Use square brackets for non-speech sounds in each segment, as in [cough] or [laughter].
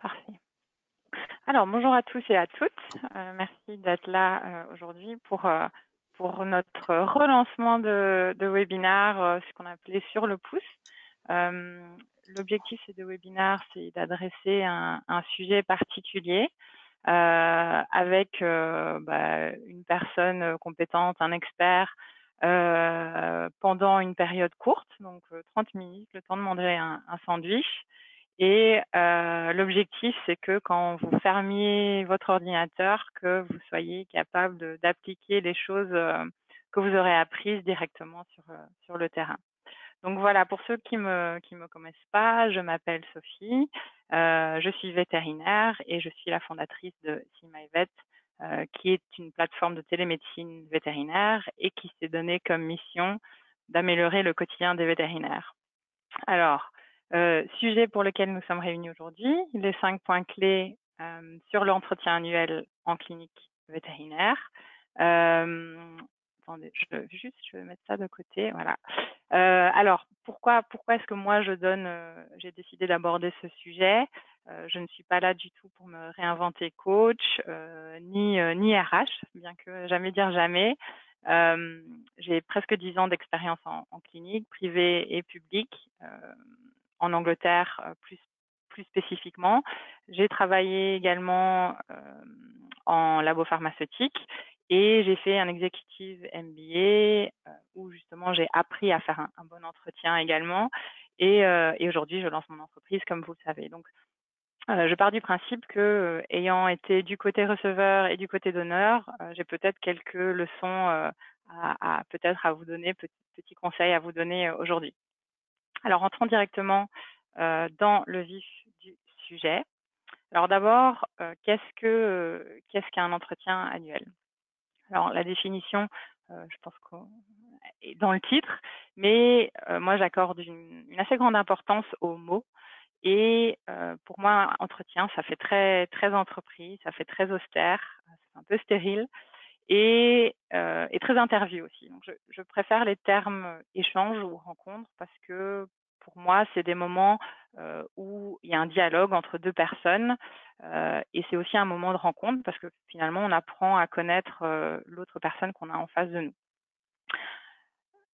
Parfait. Alors, bonjour à tous et à toutes. Euh, merci d'être là euh, aujourd'hui pour, euh, pour notre relancement de, de webinaire, ce qu'on appelait sur le pouce. L'objectif de ce webinaire, c'est d'adresser un, sujet particulier avec bah, une personne compétente, un expert, pendant une période courte, donc 30 minutes, le temps de manger un sandwich. Et euh, l'objectif, c'est que quand vous fermiez votre ordinateur, que vous soyez capable d'appliquer les choses euh, que vous aurez apprises directement sur, euh, sur le terrain. Donc voilà, pour ceux qui me qui me connaissent pas, je m'appelle Sophie, euh, je suis vétérinaire et je suis la fondatrice de CMyVet, qui est une plateforme de télémédecine vétérinaire et qui s'est donnée comme mission d'améliorer le quotidien des vétérinaires. Alors, euh, sujet pour lequel nous sommes réunis aujourd'hui, les cinq points clés euh, sur l'entretien annuel en clinique vétérinaire. Euh, attendez, je, juste, je vais mettre ça de côté. Voilà. Euh, alors, pourquoi, pourquoi est-ce que moi je donne, euh, j'ai décidé d'aborder ce sujet? Je ne suis pas là du tout pour me réinventer coach, ni ni RH, bien que jamais dire jamais. j'ai presque dix ans d'expérience en, en, clinique, privée et publique en Angleterre plus, plus spécifiquement. J'ai travaillé également en labo pharmaceutique et j'ai fait un executive MBA où justement j'ai appris à faire un, bon entretien également. Et, et aujourd'hui, je lance mon entreprise, comme vous le savez. Donc, je pars du principe que, ayant été du côté receveur et du côté donneur, j'ai peut-être quelques leçons à, à peut-être à vous donner, petits, petits conseils à vous donner aujourd'hui. Alors, entrons directement dans le vif du sujet. Alors d'abord, qu'est-ce que qu'est-ce qu'un entretien annuel? Alors la définition, je pense qu'on est dans le titre, mais moi j'accorde une, assez grande importance aux mots. Et pour moi, entretien, ça fait très très entreprise, ça fait très austère, c'est un peu stérile et, euh, et très interview aussi. Donc je, je, préfère les termes échange ou rencontre parce que pour moi, c'est des moments euh, où il y a un dialogue entre deux personnes euh, et c'est aussi un moment de rencontre parce que finalement, on apprend à connaître euh, l'autre personne qu'on a en face de nous.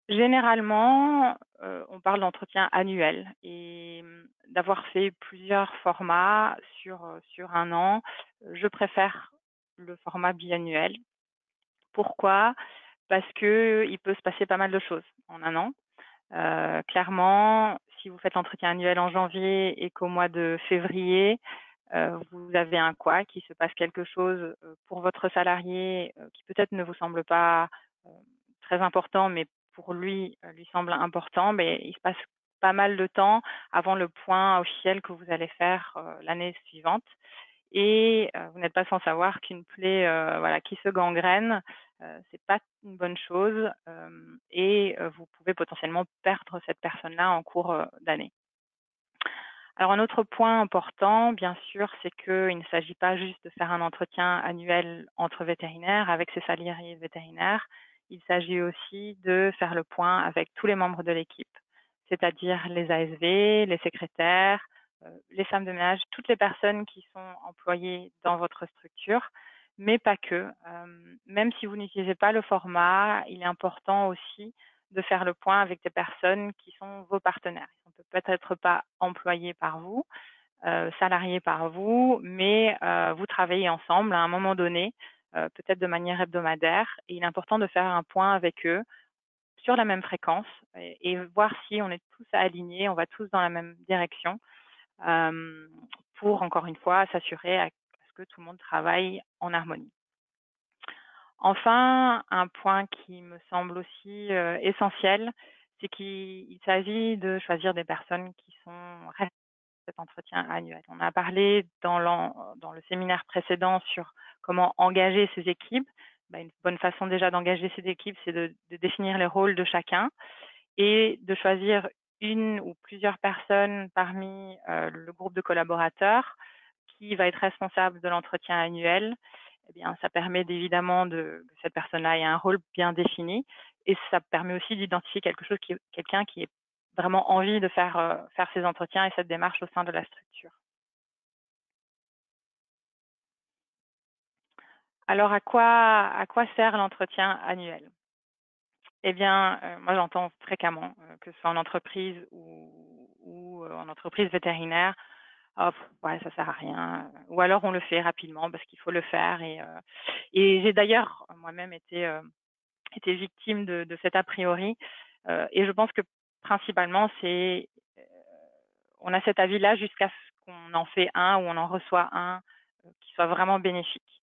Généralement, on parle d'entretien annuel et d'avoir fait plusieurs formats sur, sur un an, je préfère le format biannuel pourquoi? Parce que il peut se passer pas mal de choses en un an. Euh, clairement, si vous faites l'entretien annuel en janvier et qu'au mois de février, euh, vous avez un quoi, qui se passe quelque chose euh, pour votre salarié qui peut-être ne vous semble pas très important, mais pour lui, lui semble important, mais il se passe pas mal de temps avant le point officiel que vous allez faire l'année suivante et euh, vous n'êtes pas sans savoir qu'une plaie euh, voilà, qui se gangrène, euh, c'est pas une bonne chose et vous pouvez potentiellement perdre cette personne-là en cours d'année. Alors un autre point important, bien sûr, c'est qu'il ne s'agit pas juste de faire un entretien annuel entre vétérinaires avec ses salariés vétérinaires, il s'agit aussi de faire le point avec tous les membres de l'équipe, c'est-à-dire les ASV, les secrétaires, les femmes de ménage, toutes les personnes qui sont employées dans votre structure, mais pas que. Euh, même si vous n'utilisez pas le format, il est important aussi de faire le point avec des personnes qui sont vos partenaires. Ils ne peuvent peut-être pas employés par vous, euh, salariés par vous, mais euh, vous travaillez ensemble à un moment donné, euh, peut-être de manière hebdomadaire, et il est important de faire un point avec eux sur la même fréquence et, voir si on est tous alignés, on va tous dans la même direction euh, pour, encore une fois, s'assurer à ce que tout le monde travaille en harmonie. Enfin, un point qui me semble aussi essentiel, c'est qu'il s'agit de choisir des personnes qui sont cet entretien annuel. On a parlé dans, le séminaire précédent sur comment engager ces équipes. Ben, une bonne façon déjà d'engager ces équipes, c'est de, de, définir les rôles de chacun et de choisir une ou plusieurs personnes parmi euh, le groupe de collaborateurs qui va être responsable de l'entretien annuel. Eh bien, ça permet évidemment de, que cette personne-là ait un rôle bien défini et ça permet aussi d'identifier quelque chose qui, quelqu'un qui ait vraiment envie de faire, euh, faire ces entretiens et cette démarche au sein de la structure. Alors, à quoi, à quoi sert l'entretien annuel? Eh bien, euh, moi, j'entends fréquemment, euh, que ce soit en entreprise ou, ou euh, en entreprise vétérinaire, oh, ouais, ça sert à rien. Ou alors, on le fait rapidement parce qu'il faut le faire. Et, et j'ai d'ailleurs moi-même été, été victime de, de cet a priori. et je pense que principalement, c'est, on a cet avis-là jusqu'à ce qu'on en fait un ou on en reçoit un qui soit vraiment bénéfique.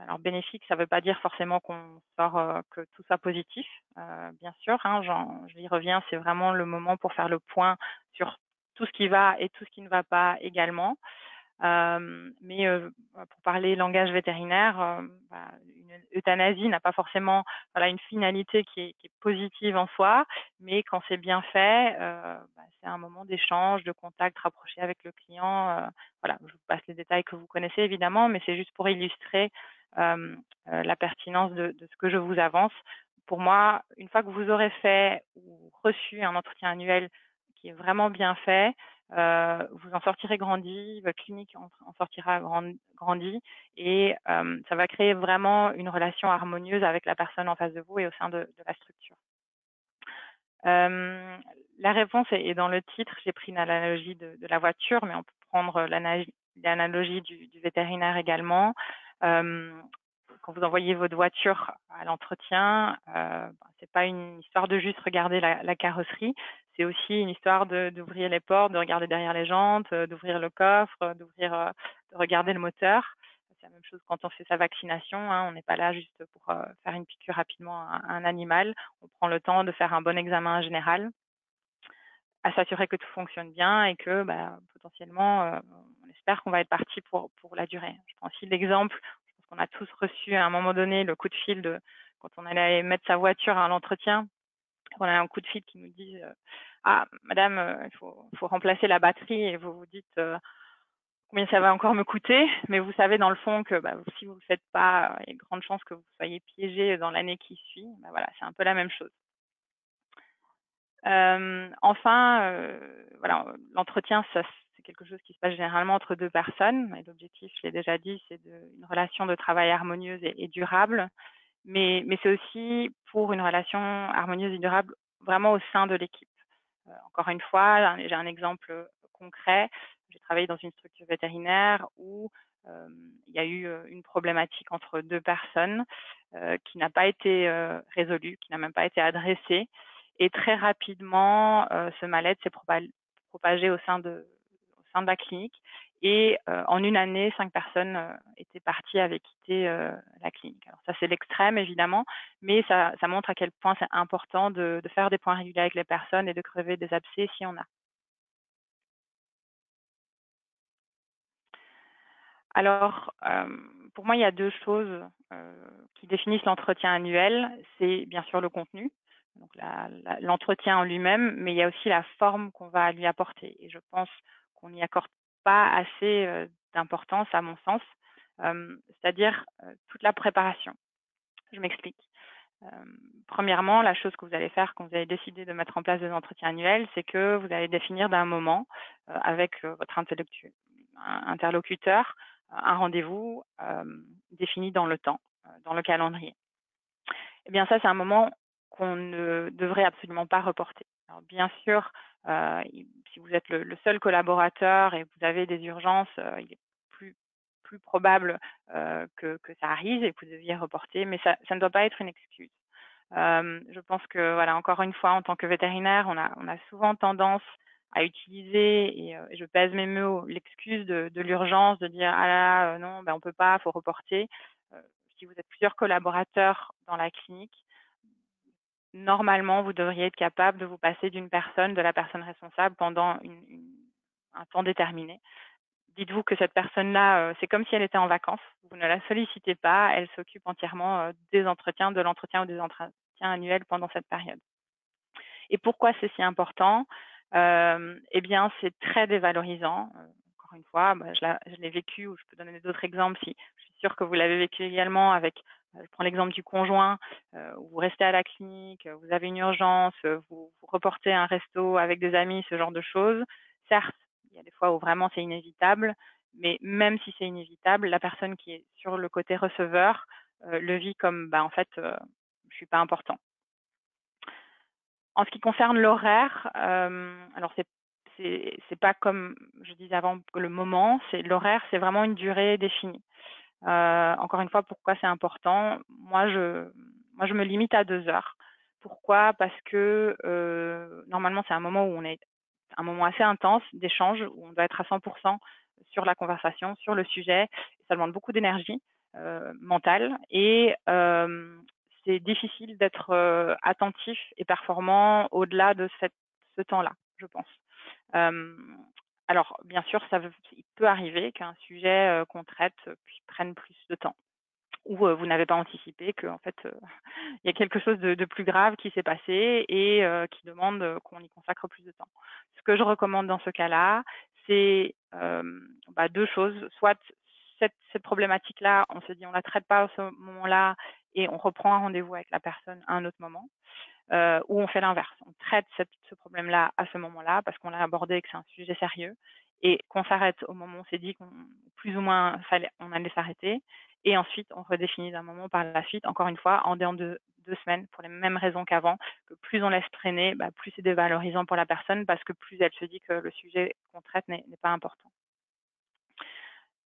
Alors bénéfique, ça ne veut pas dire forcément qu'on sort euh, que tout soit positif, euh, bien sûr. Hein, je y reviens, c'est vraiment le moment pour faire le point sur tout ce qui va et tout ce qui ne va pas également. Euh, mais pour parler langage vétérinaire, bah, une euthanasie n'a pas forcément voilà, une finalité qui est, positive en soi, mais quand c'est bien fait, bah, c'est un moment d'échange, de contact rapproché avec le client. voilà, je vous passe les détails que vous connaissez évidemment, mais c'est juste pour illustrer euh, euh, la pertinence de, ce que je vous avance. Pour moi, une fois que vous aurez fait ou reçu un entretien annuel qui est vraiment bien fait, euh, vous en sortirez grandi, votre clinique en, sortira grandi et euh, ça va créer vraiment une relation harmonieuse avec la personne en face de vous et au sein de, la structure. Euh, la réponse est, dans le titre. J'ai pris une analogie de, la voiture, mais on peut prendre l'analogie du, vétérinaire également. Euh, quand vous envoyez votre voiture à l'entretien, euh, ben, c'est pas une histoire de juste regarder la, carrosserie, c'est aussi une histoire d'ouvrir les portes, de regarder derrière les jantes, euh, d'ouvrir le coffre, d'ouvrir, euh, de regarder le moteur. C'est la même chose quand on fait sa vaccination. Hein, on n'est pas là juste pour faire une piqûre rapidement à, un animal. On prend le temps de faire un bon examen général, à s'assurer que tout fonctionne bien et que bah, potentiellement, euh, on espère qu'on va être parti pour, pour la durée. Je prends aussi l'exemple, on a tous reçu à un moment donné le coup de fil de quand on allait mettre sa voiture à l'entretien. On a un coup de fil qui nous dit euh, Ah, madame, euh, il faut, faut, remplacer la batterie et vous vous dites euh, combien ça va encore me coûter? Mais vous savez dans le fond que bah, si vous ne le faites pas, il y a de grandes chances que vous soyez piégé dans l'année qui suit. Bah, voilà, c'est un peu la même chose. Euh, enfin, euh, voilà, l'entretien, c'est quelque chose qui se passe généralement entre deux personnes. Et l'objectif, je l'ai déjà dit, c'est une relation de travail harmonieuse et, durable. Mais, c'est aussi pour une relation harmonieuse et durable vraiment au sein de l'équipe. Euh, encore une fois, j'ai un exemple concret. J'ai travaillé dans une structure vétérinaire où il y a eu une problématique entre deux personnes qui n'a pas été résolue, qui n'a même pas été adressée. Et très rapidement, ce mal-être s'est propagé au sein de, sein de la clinique. Et euh, en une année, cinq personnes euh, étaient parties, avaient quitté euh, la clinique. Alors ça, c'est l'extrême, évidemment, mais ça, ça, montre à quel point c'est important de, de, faire des points réguliers avec les personnes et de crever des abcès si on a. Alors, pour moi, il y a deux choses qui définissent l'entretien annuel. C'est bien sûr le contenu, donc l'entretien en lui-même, mais il y a aussi la forme qu'on va lui apporter. Et je pense qu'on n'y accorde pas assez euh, d'importance, à mon sens, euh, c'est-à-dire euh, toute la préparation. Je m'explique. premièrement, la chose que vous allez faire quand vous allez décider de mettre en place des entretiens annuels, c'est que vous allez définir d'un moment avec votre interlocuteur un rendez-vous défini dans le temps, dans le calendrier. Eh bien, ça, c'est un moment qu'on ne devrait absolument pas reporter. Alors, bien sûr, euh, si vous êtes le, le, seul collaborateur et vous avez des urgences, euh, il est plus, plus probable euh, que, que, ça arrive et que vous deviez reporter, mais ça, ça ne doit pas être une excuse. Euh, je pense que, voilà, encore une fois, en tant que vétérinaire, on a, on a souvent tendance à utiliser, et, et je pèse mes mots, l'excuse de, de l'urgence, de dire ah là, non, ben on peut pas, faut reporter. si vous êtes plusieurs collaborateurs dans la clinique, normalement, vous devriez être capable de vous passer d'une personne, de la personne responsable pendant une, un temps déterminé. Dites-vous que cette personne-là, euh, c'est comme si elle était en vacances. Vous ne la sollicitez pas, elle s'occupe entièrement euh, des entretiens, de l'entretien ou des entretiens annuels pendant cette période. Et pourquoi c'est si important? Euh, Eh bien, c'est très dévalorisant. Euh, encore une fois, bah, je l'ai vécu, ou je peux donner d'autres exemples si je suis sûre que vous l'avez vécu également avec je prends l'exemple du conjoint, euh, vous restez à la clinique, vous avez une urgence, vous, vous, reportez un resto avec des amis, ce genre de choses. Certes, il y a des fois où vraiment c'est inévitable, Mais même si c'est inévitable, la personne qui est sur le côté receveur le vit comme, bah, en fait, je suis pas important. En ce qui concerne l'horaire, alors c'est c'est pas comme je disais avant le moment, c'est l'horaire, c'est vraiment une durée définie. Encore une fois, pourquoi c'est important? Moi, je moi je me limite à deux heures. Pourquoi? Parce que normalement c'est un moment où on est un moment assez intense d'échange où on doit être à 100% sur la conversation, sur le sujet. Ça demande beaucoup d'énergie mentale et c'est difficile d'être attentif et performant au-delà de cette, ce temps-là, je pense. Alors, bien sûr, il peut arriver qu'un sujet qu'on traite prenne plus de temps ou vous n'avez pas anticipé qu'en fait il y a quelque chose de, plus grave qui s'est passé et qui demande qu'on y consacre plus de temps. Ce que je recommande dans ce cas-là, c'est bah, deux choses. Soit cette, cette problématique-là, on se dit on la traite pas à ce moment-là et on reprend un rendez-vous avec la personne à un autre moment, euh, ou on fait l'inverse. On traite ce problème-là à ce moment-là parce qu'on l'a abordé et que c'est un sujet sérieux et qu'on s'arrête au moment où on s'est dit qu'on plus ou moins on allait s'arrêter et ensuite on redéfinit d'un moment par la suite, encore une fois, en dehors de deux semaines pour les mêmes raisons qu'avant, que plus on laisse traîner, bah, plus c'est dévalorisant pour la personne parce que plus elle se dit que le sujet qu'on traite n'est pas important.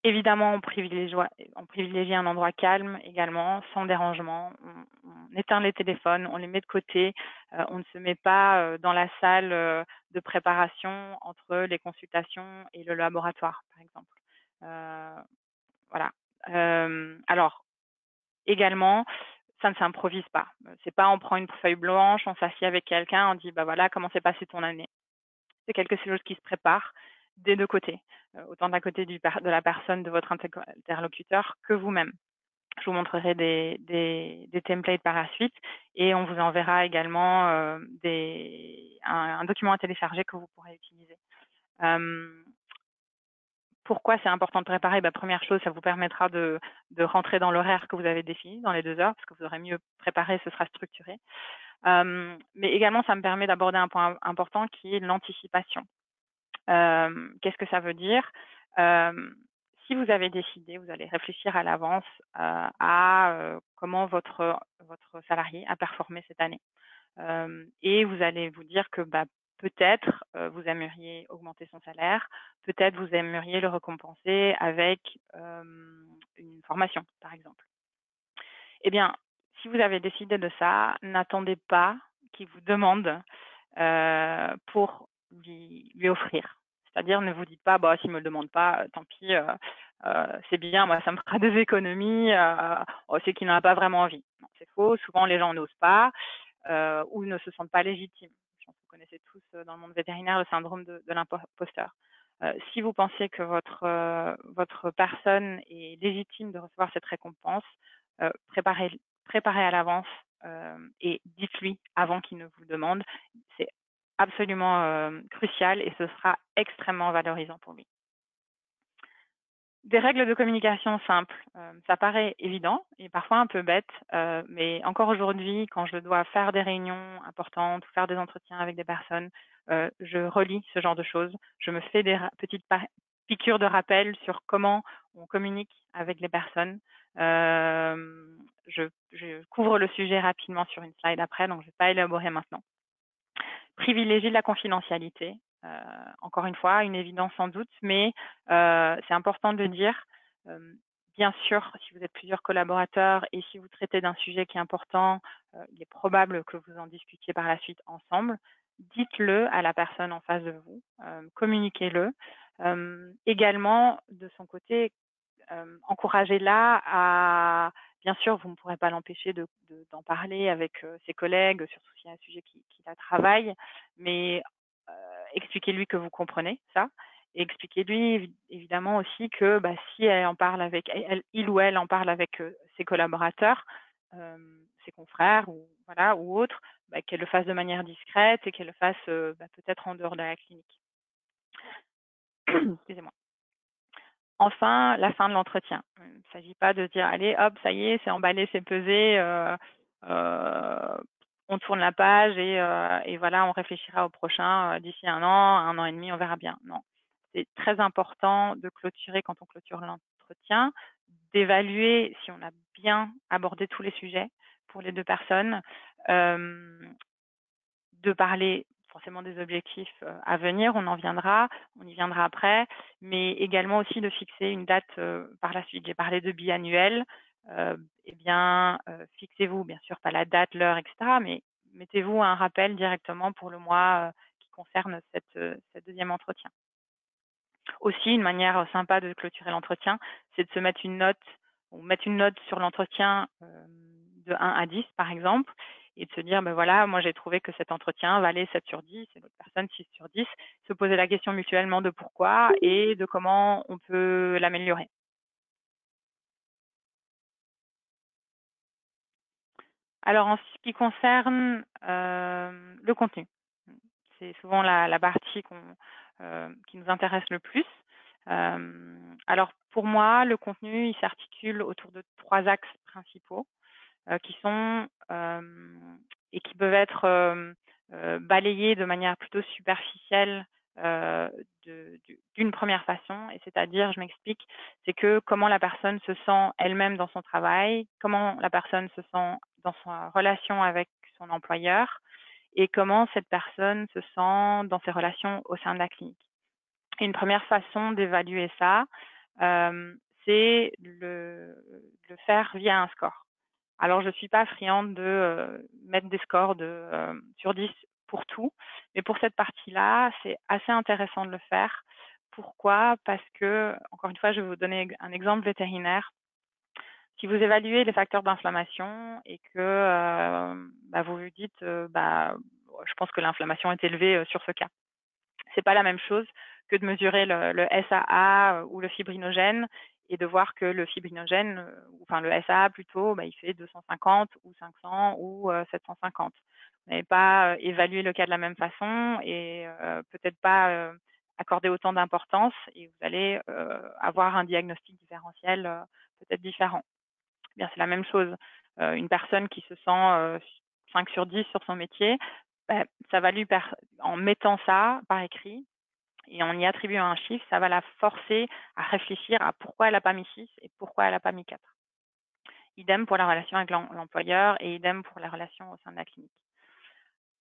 Évidemment, on privilégie, on privilégie un endroit calme également, sans dérangement. On, éteint les téléphones, on les met de côté. Euh, on ne se met pas euh, dans la salle euh, de préparation entre les consultations et le laboratoire, par exemple. voilà. alors, également, ça ne s'improvise pas. C'est pas on prend une feuille blanche, on s'assied avec quelqu'un, on dit bah voilà comment s'est passée ton année? C'est quelque chose qui se prépare des deux côtés, euh, autant d'un côté du, de la personne, de votre interlocuteur, que vous-même. Je vous montrerai des, templates par la suite et on vous enverra également euh, un, document à télécharger que vous pourrez utiliser. Pourquoi c'est important de préparer? Bah, Première chose, ça vous permettra de, rentrer dans l'horaire que vous avez défini, dans les deux heures, parce que vous aurez mieux préparé, ce sera structuré. Mais également, ça me permet d'aborder un point important qui est l'anticipation. Euh, qu'est-ce que ça veut dire? Euh, Si vous avez décidé, vous allez réfléchir à l'avance euh, à comment votre, votre salarié a performé cette année. et vous allez vous dire que bah, peut-être vous aimeriez augmenter son salaire, peut-être vous aimeriez le récompenser avec une formation, par exemple. Eh bien, si vous avez décidé de ça, n'attendez pas qu'il vous demande pour lui, offrir. C'est-à-dire, ne vous dites pas, bah, s'il me le demande pas, euh, tant pis, euh, euh, c'est bien, moi, ça me fera [laughs] des économies, oh, c'est qu'il n'en a pas vraiment envie. C'est faux. Souvent, les gens n'osent pas ou ne se sentent pas légitimes. Vous connaissez tous dans le monde vétérinaire le syndrome de, de l'imposteur. si vous pensez que votre, votre personne est légitime de recevoir cette récompense, préparez, préparez à l'avance et dites-lui avant qu'il ne vous le demande. C'est absolument crucial et ce sera extrêmement valorisant pour lui. Des règles de communication simples, ça paraît évident et parfois un peu bête, mais encore aujourd'hui, quand je dois faire des réunions importantes ou faire des entretiens avec des personnes, je relis ce genre de choses. Je me fais des petites piqûres de rappel sur comment on communique avec les personnes. Je, je, couvre le sujet rapidement sur une slide après, donc je ne vais pas élaborer maintenant privilégier la confidentialité. Euh, encore une fois, une évidence sans doute, mais euh, c'est important de dire, euh, bien sûr, si vous êtes plusieurs collaborateurs et si vous traitez d'un sujet qui est important, il est probable que vous en discutiez par la suite ensemble. Dites-le à la personne en face de vous, communiquez-le. également, de son côté, encouragez-la à Bien sûr, vous ne pourrez pas l'empêcher d'en de, parler avec ses collègues, surtout s'il y a un sujet qui, qui la travaille, mais expliquez-lui que vous comprenez ça. Et expliquez-lui évidemment aussi que bah, si elle en parle avec elle, il ou elle en parle avec ses collaborateurs, ses confrères ou voilà ou autres, bah, qu'elle le fasse de manière discrète et qu'elle le fasse bah, peut-être en dehors de la clinique. Excusez-moi. Enfin, la fin de l'entretien. Il ne s'agit pas de dire allez, hop, ça y est, c'est emballé, c'est pesé, euh, euh, on tourne la page et, euh, et, voilà, on réfléchira au prochain d'ici un an, un an et demi, on verra bien. Non, c'est très important de clôturer quand on clôture l'entretien, d'évaluer si on a bien abordé tous les sujets pour les deux personnes, de parler forcément des objectifs euh, à venir, on en viendra, on y viendra après, mais également aussi de fixer une date euh, par la suite. J'ai parlé de biannuel, euh, eh bien, fixez-vous, bien sûr, pas la date, l'heure, etc., mais mettez-vous un rappel directement pour le mois qui concerne cette, ce deuxième entretien. Aussi, une manière sympa de clôturer l'entretien, c'est de se mettre une note, ou mettre une note sur l'entretien de 1 à 10, par exemple, et de se dire, ben voilà, moi j'ai trouvé que cet entretien valait 7 sur 10 et l'autre personne 6 sur 10, se poser la question mutuellement de pourquoi et de comment on peut l'améliorer. Alors en ce qui concerne euh, le contenu, c'est souvent la, partie euh, qui nous intéresse le plus. Euh, alors pour moi, le contenu, il s'articule autour de trois axes principaux. Euh, qui sont euh, et qui peuvent être euh, balayés de manière plutôt superficielle d'une première façon, et c'est-à-dire, je m'explique, c'est que comment la personne se sent elle-même dans son travail, comment la personne se sent dans sa relation avec son employeur, et comment cette personne se sent dans ses relations au sein de la clinique. une première façon d'évaluer ça, euh, c'est le, le, faire via un score. Alors, je suis pas friande de euh, mettre des scores de, euh, sur 10 pour tout, mais pour cette partie-là, c'est assez intéressant de le faire. Pourquoi? Parce que, encore une fois, je vais vous donner un exemple vétérinaire. Si vous évaluez les facteurs d'inflammation et que euh, bah, vous vous dites, bah, je pense que l'inflammation est élevée sur ce cas, c'est pas la même chose que de mesurer le, le SAA ou le fibrinogène et de voir que le fibrinogène, euh, enfin le SA plutôt, bah, il fait 250 ou 500 ou 750. Euh, vous n'avez pas euh, évalué le cas de la même façon et peut-être pas accorder autant d'importance et vous allez avoir un diagnostic différentiel peut-être différent. Eh bien, c'est la même chose. une personne qui se sent 5 sur 10 sur son métier, bah, ça va lui, en mettant ça par écrit, et en y attribuant un chiffre, ça va la forcer à réfléchir à pourquoi elle n'a pas mis 6 et pourquoi elle n'a pas mis 4. Idem pour la relation avec l'employeur et idem pour la relation au sein de la clinique.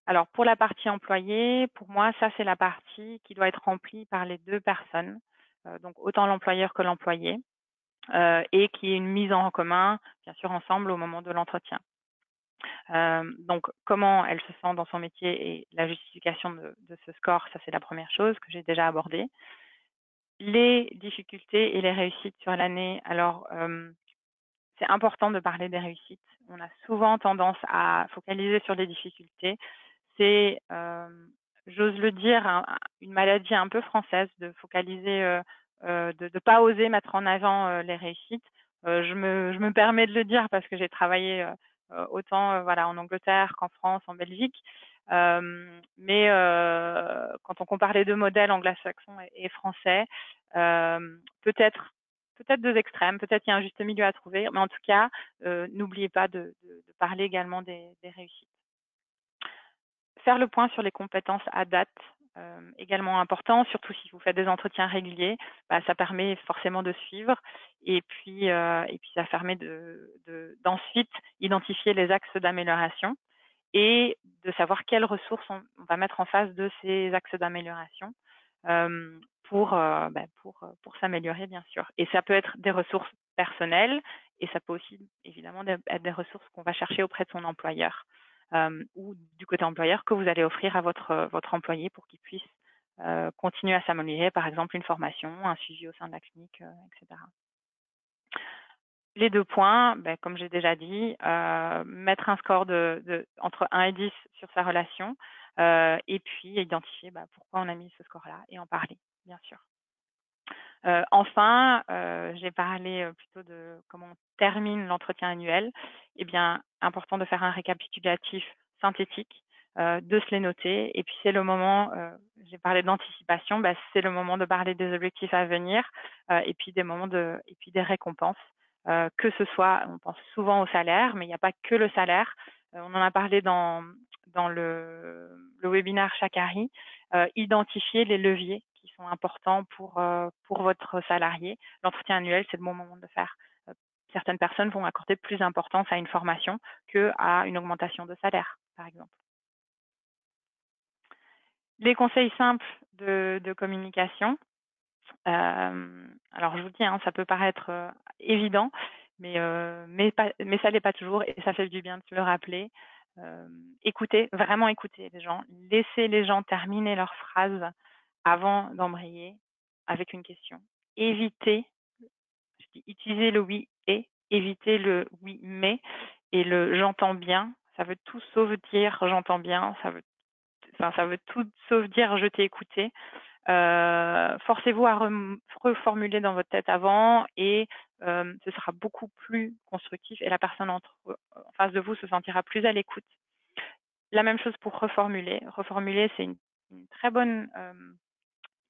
Alors pour la partie employée, pour moi, ça c'est la partie qui doit être remplie par les deux personnes, euh, donc autant l'employeur que l'employé, euh, et qui est une mise en commun, bien sûr, ensemble au moment de l'entretien. Euh, donc, comment elle se sent dans son métier et la justification de, ce score, ça c'est la première chose que j'ai déjà abordée. Les difficultés et les réussites sur l'année. Alors, euh, c'est important de parler des réussites. On a souvent tendance à focaliser sur les difficultés. C'est, euh, j'ose le dire, une maladie un peu française de focaliser, de ne pas oser mettre en avant les réussites. je, me, je me permets de le dire parce que j'ai travaillé euh, autant euh, voilà, en Angleterre qu'en France, en Belgique. Euh, mais quand on compare les deux modèles anglo-saxons et, français, peut-être peut-être deux extrêmes, peut-être il y a un juste milieu à trouver, mais en tout cas, n'oubliez pas de, parler également des, réussites. Faire le point sur les compétences à date, euh, également important, surtout si vous faites des entretiens réguliers, bah, ça permet forcément de suivre et puis, euh, et puis ça permet d'ensuite de, identifier les axes d'amélioration et de savoir quelles ressources on, va mettre en face de ces axes d'amélioration euh, pour, bah, pour, pour s'améliorer bien sûr. Et ça peut être des ressources personnelles et ça peut aussi évidemment être des ressources qu'on va chercher auprès de son employeur. Euh, ou du côté employeur que vous allez offrir à votre, euh, votre employé pour qu'il puisse euh, continuer à s'améliorer, par exemple une formation, un suivi au sein de la clinique, etc. Les deux points, ben, comme j'ai déjà dit, mettre un score de, entre 1 et 10 sur sa relation et puis identifier ben, pourquoi on a mis ce score-là et en parler, bien sûr. Enfin, j'ai parlé plutôt de comment on termine l'entretien annuel. Eh bien, important de faire un récapitulatif synthétique, de se les noter. Et puis, c'est le moment, j'ai parlé d'anticipation, bah, c'est le moment de parler des objectifs à venir et puis des moments de, et puis des récompenses. que ce soit, on pense souvent au salaire, mais il n'y a pas que le salaire. on en a parlé dans, dans le, le webinaire Chakari, identifier les leviers qui sont importants pour, pour votre salarié, l'entretien annuel, c'est le bon moment de le faire. Certaines personnes vont accorder plus d'importance à une formation qu'à une augmentation de salaire, par exemple. Les conseils simples de, communication. alors, je vous dis, hein, ça peut paraître évident, mais, mais, mais ça l'est pas toujours et ça fait du bien de le rappeler. Euh, écoutez, vraiment écouter les gens, laissez les gens terminer leurs phrases avant d'embrayer avec une question. Évitez, utilisez le oui et, évitez le oui mais et le j'entends bien. Ça veut tout sauf dire j'entends bien. Ça veut, enfin, ça veut tout sauf dire je t'ai écouté. Euh, forcez-vous à reformuler dans votre tête avant et euh, ce sera beaucoup plus constructif et la personne en face de vous se sentira plus à l'écoute. La même chose pour reformuler. Reformuler, c'est une, très bonne euh,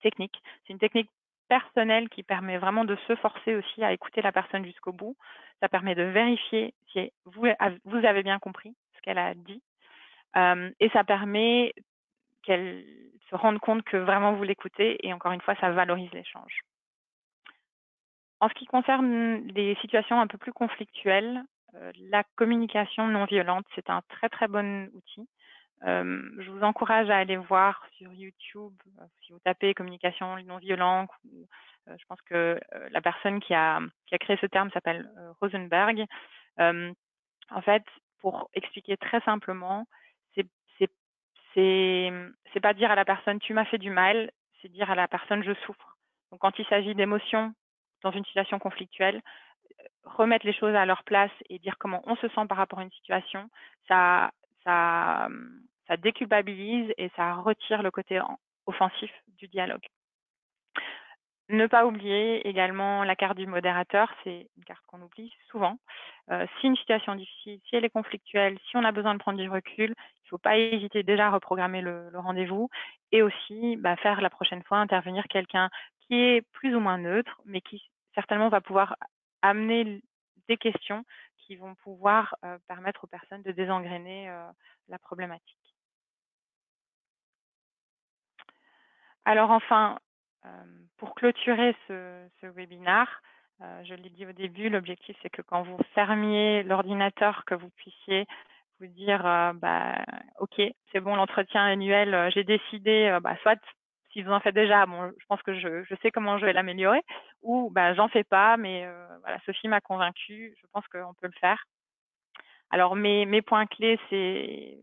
C'est une technique personnelle qui permet vraiment de se forcer aussi à écouter la personne jusqu'au bout. Ça permet de vérifier si vous, avez bien compris ce qu'elle a dit. Et ça permet qu'elle se rende compte que vraiment vous l'écoutez et encore une fois, ça valorise l'échange. En ce qui concerne les situations un peu plus conflictuelles, la communication non violente, c'est un très très bon outil. Euh, je vous encourage à aller voir sur YouTube, euh, si vous tapez communication non violente, je pense que la personne qui a, qui a créé ce terme s'appelle Rosenberg. en fait, pour expliquer très simplement, c'est pas dire à la personne tu m'as fait du mal, c'est dire à la personne je souffre. Donc quand il s'agit d'émotions dans une situation conflictuelle, euh, remettre les choses à leur place et dire comment on se sent par rapport à une situation, ça, ça, ça déculpabilise et ça retire le côté offensif du dialogue. Ne pas oublier également la carte du modérateur, c'est une carte qu'on oublie souvent. Euh, si une situation est difficile, si elle est conflictuelle, si on a besoin de prendre du recul, il ne faut pas hésiter déjà à reprogrammer le, rendez-vous et aussi bah, faire la prochaine fois intervenir quelqu'un qui est plus ou moins neutre, mais qui certainement va pouvoir amener des questions qui vont pouvoir euh, permettre aux personnes de désengrainer euh, la problématique. Alors enfin, euh, pour clôturer ce, ce webinaire, je l'ai dit au début, l'objectif c'est que quand vous fermiez l'ordinateur, que vous puissiez vous dire, bah, ok, c'est bon, l'entretien annuel, j'ai décidé, bah, soit si vous en faites déjà, bon, je pense que je, sais comment je vais l'améliorer, ou bah, j'en fais pas, mais euh, voilà, Sophie m'a convaincue, je pense qu'on peut le faire. Alors mes, mes points clés, c'est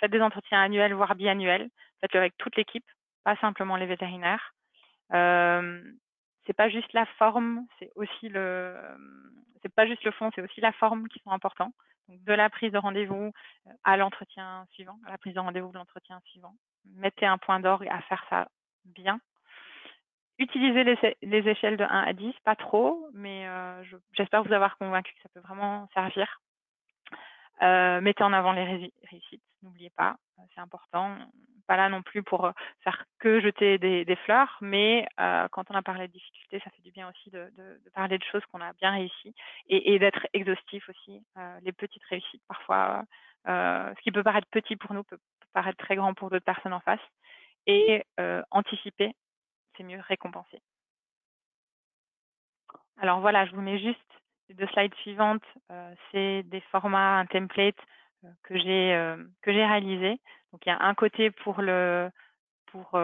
faites des entretiens annuels, voire biannuels, faites-le avec toute l'équipe, pas simplement les vétérinaires. Euh, c'est pas juste la forme, c'est aussi le, c'est pas juste le fond, c'est aussi la forme qui sont importants. De la prise de rendez-vous à l'entretien suivant, à la prise de rendez-vous de l'entretien suivant. Mettez un point d'orgue à faire ça bien. Utilisez les, échelles de 1 à 10, pas trop, mais euh, j'espère vous avoir convaincu que ça peut vraiment servir. Euh, mettez en avant les réussites, n'oubliez pas, euh, c'est important. Pas là non plus pour faire que jeter des, fleurs, mais quand on a parlé de difficultés, ça fait du bien aussi de, parler de choses qu'on a bien réussi et, d'être exhaustif aussi. les petites réussites, parfois, ce qui peut paraître petit pour nous peut paraître très grand pour d'autres personnes en face. Et anticiper, c'est mieux récompenser. Alors voilà, je vous mets juste les deux slides suivantes. c'est des formats, un template que j'ai réalisé. Donc il y a un côté pour le pour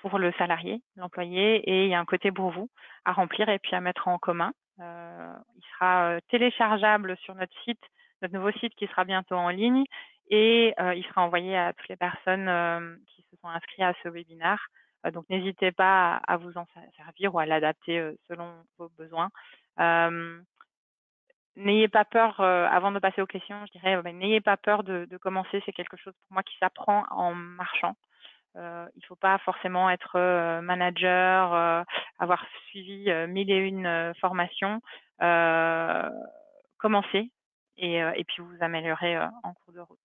pour le salarié, l'employé, et il y a un côté pour vous à remplir et puis à mettre en commun. il sera téléchargeable sur notre site, notre nouveau site qui sera bientôt en ligne, et il sera envoyé à toutes les personnes qui se sont inscrites à ce webinaire. donc n'hésitez pas à, vous en servir ou à l'adapter selon vos besoins. N'ayez pas peur, avant de passer aux questions, je dirais, ben, n'ayez pas peur de, de commencer. C'est quelque chose pour moi qui s'apprend en marchant. Euh, il ne faut pas forcément être manager, avoir suivi mille et une formations. commencez et, et, puis vous améliorez en cours de route.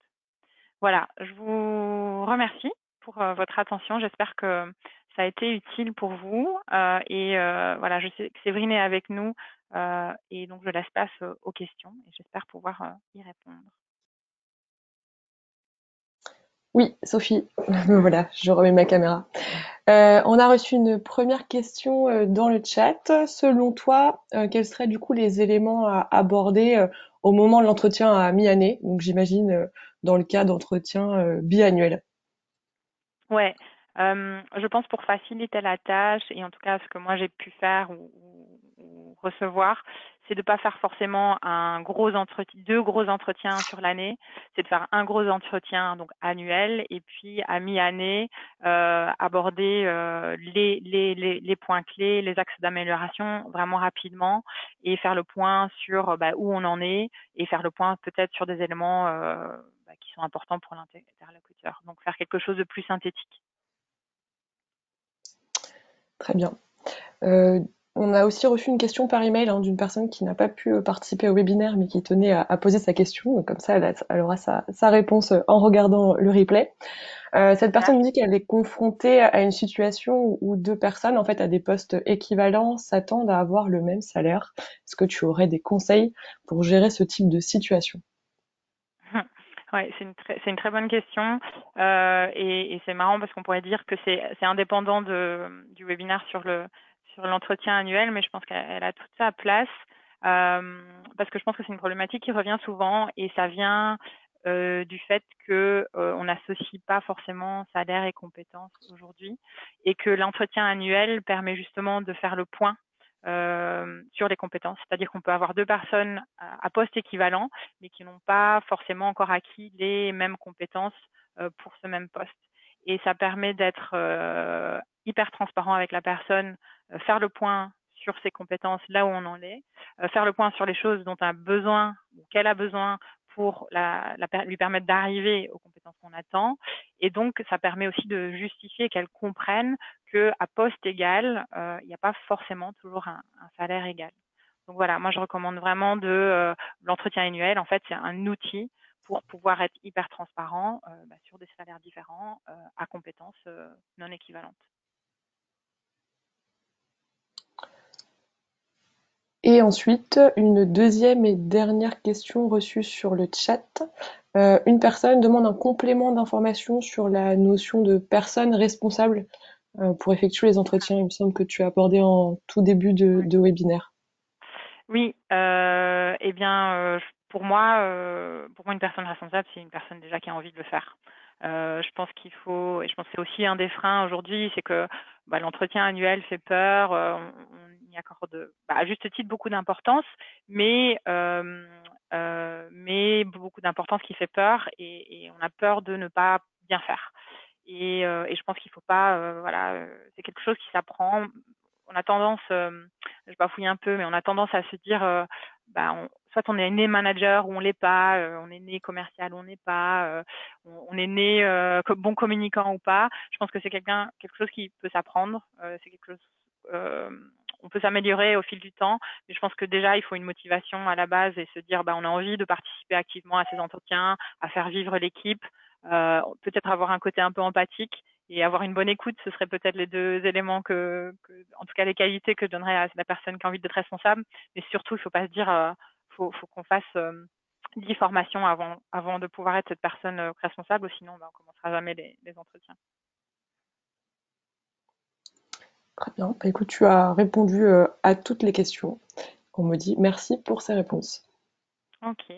Voilà, je vous remercie pour votre attention. J'espère que ça a été utile pour vous. et voilà, je sais que Séverine est avec nous et donc je laisse place aux questions et j'espère pouvoir y répondre. Oui, Sophie, [laughs] voilà, je remets ma caméra. on a reçu une première question dans le chat. Selon toi, quels seraient du coup les éléments à aborder au moment de l'entretien à mi-année? Donc j'imagine dans le cas d'entretien biannuel. Ouais, je pense pour faciliter la tâche et en tout cas ce que moi j'ai pu faire ou, recevoir, c'est de pas faire forcément un gros deux gros entretiens sur l'année. C'est de faire un gros entretien donc annuel et puis à mi-année euh, aborder euh, les, les, les, les, points clés, les axes d'amélioration vraiment rapidement et faire le point sur bah, où on en est et faire le point peut-être sur des éléments euh, bah, qui sont importants pour l'interlocuteur. Donc faire quelque chose de plus synthétique. Très bien. Euh, on a aussi reçu une question par email hein, d'une personne qui n'a pas pu euh, participer au webinaire mais qui tenait à, poser sa question. comme ça, elle, aura sa, réponse en regardant le replay. Euh, cette personne dit qu'elle est confrontée à une situation où deux personnes, en fait, à des postes équivalents, s'attendent à avoir le même salaire. Est-ce que tu aurais des conseils pour gérer ce type de situation? [laughs] Ouais, c'est une très, bonne question euh, et, c'est marrant parce qu'on pourrait dire que c'est, indépendant du webinaire sur le sur l'entretien annuel, mais je pense qu'elle a toute sa place euh, parce que je pense que c'est une problématique qui revient souvent et ça vient euh, du fait que euh, on n'associe pas forcément salaire et compétences aujourd'hui et que l'entretien annuel permet justement de faire le point euh, sur les compétences. C'est-à-dire qu'on peut avoir deux personnes à, poste équivalent, mais qui n'ont pas forcément encore acquis les mêmes compétences euh, pour ce même poste. Et ça permet d'être euh, hyper transparent avec la personne, faire le point sur ses compétences là où on en est, faire le point sur les choses dont elle a besoin ou qu'elle a besoin pour la, la, lui permettre d'arriver aux compétences qu'on attend. Et donc, ça permet aussi de justifier qu'elle comprenne qu'à poste égal, euh, il n'y a pas forcément toujours un, un, salaire égal. Donc voilà, moi je recommande vraiment de euh, l'entretien annuel. En fait, c'est un outil pour pouvoir être hyper transparent euh, bah, sur des salaires différents à compétences non équivalentes. Et ensuite, une deuxième et dernière question reçue sur le chat. Euh, une personne demande un complément d'information sur la notion de personne responsable euh, pour effectuer les entretiens. Il me semble que tu as abordé en tout début de, de webinaire. Oui, euh, eh bien, pour moi, pour moi, une personne responsable, c'est une personne déjà qui a envie de le faire. Euh, je pense qu'il faut, et je pense que c'est aussi un des freins aujourd'hui, c'est que bah, l'entretien annuel fait peur, accorde bah, à juste titre beaucoup d'importance, mais euh, euh, mais beaucoup d'importance qui fait peur et, on a peur de ne pas bien faire. Et, euh, et je pense qu'il faut pas, euh, voilà, c'est quelque chose qui s'apprend. On a tendance, je bafouille un peu, mais on a tendance à se dire, bah, on, soit on est né manager ou on l'est pas, euh, on est né commercial ou on n'est pas, euh, on, on, est né euh, bon communicant ou pas. Je pense que c'est quelqu'un quelque chose qui peut s'apprendre, c'est quelque chose on peut s'améliorer au fil du temps, mais je pense que déjà il faut une motivation à la base et se dire bah on a envie de participer activement à ces entretiens, à faire vivre l'équipe, peut-être avoir un côté un peu empathique et avoir une bonne écoute, ce serait peut-être les deux éléments que, en tout cas les qualités que je donnerais à la personne qui a envie d'être responsable. Mais surtout, il ne faut pas se dire, faut, faut qu'on fasse euh, 10 formations avant, avant de pouvoir être cette personne euh, responsable, sinon ben, on ne commencera jamais les, entretiens. Très bien. Bah, écoute, tu as répondu euh, à toutes les questions. On me dit merci pour ces réponses. Ok.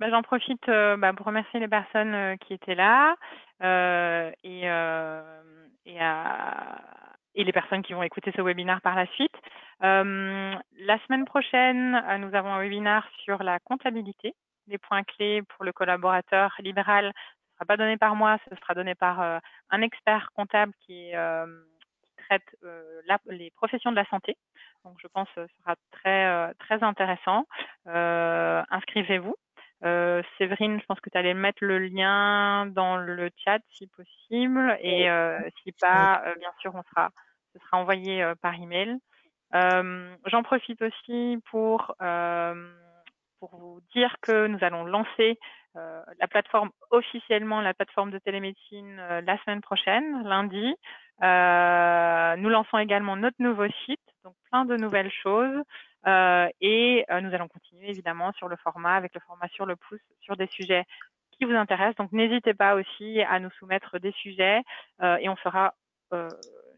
Bah, J'en profite euh, bah, pour remercier les personnes euh, qui étaient là et, les personnes qui vont écouter ce webinaire par la suite. La semaine prochaine, nous avons un webinaire sur la comptabilité, les points clés pour le collaborateur libéral. Ce ne sera pas donné par moi, ce sera donné par un expert comptable qui, qui traite la, les professions de la santé. Donc, je pense que ce sera très, très intéressant. Inscrivez-vous. Euh, Séverine, je pense que tu allais mettre le lien dans le chat si possible. Et euh, si pas, euh, bien sûr, on sera, ce sera envoyé par email. Euh, J'en profite aussi pour, euh, pour vous dire que nous allons lancer euh, la plateforme officiellement, la plateforme de télémédecine euh, la semaine prochaine, lundi. Euh, nous lançons également notre nouveau site, donc plein de nouvelles choses. et nous allons continuer évidemment sur le format, avec le format sur le pouce, sur des sujets qui vous intéressent. Donc n'hésitez pas aussi à nous soumettre des sujets et on fera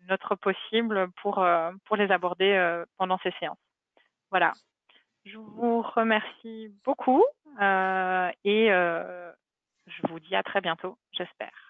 notre possible pour, pour les aborder pendant ces séances. Voilà. Je vous remercie beaucoup et je vous dis à très bientôt, j'espère.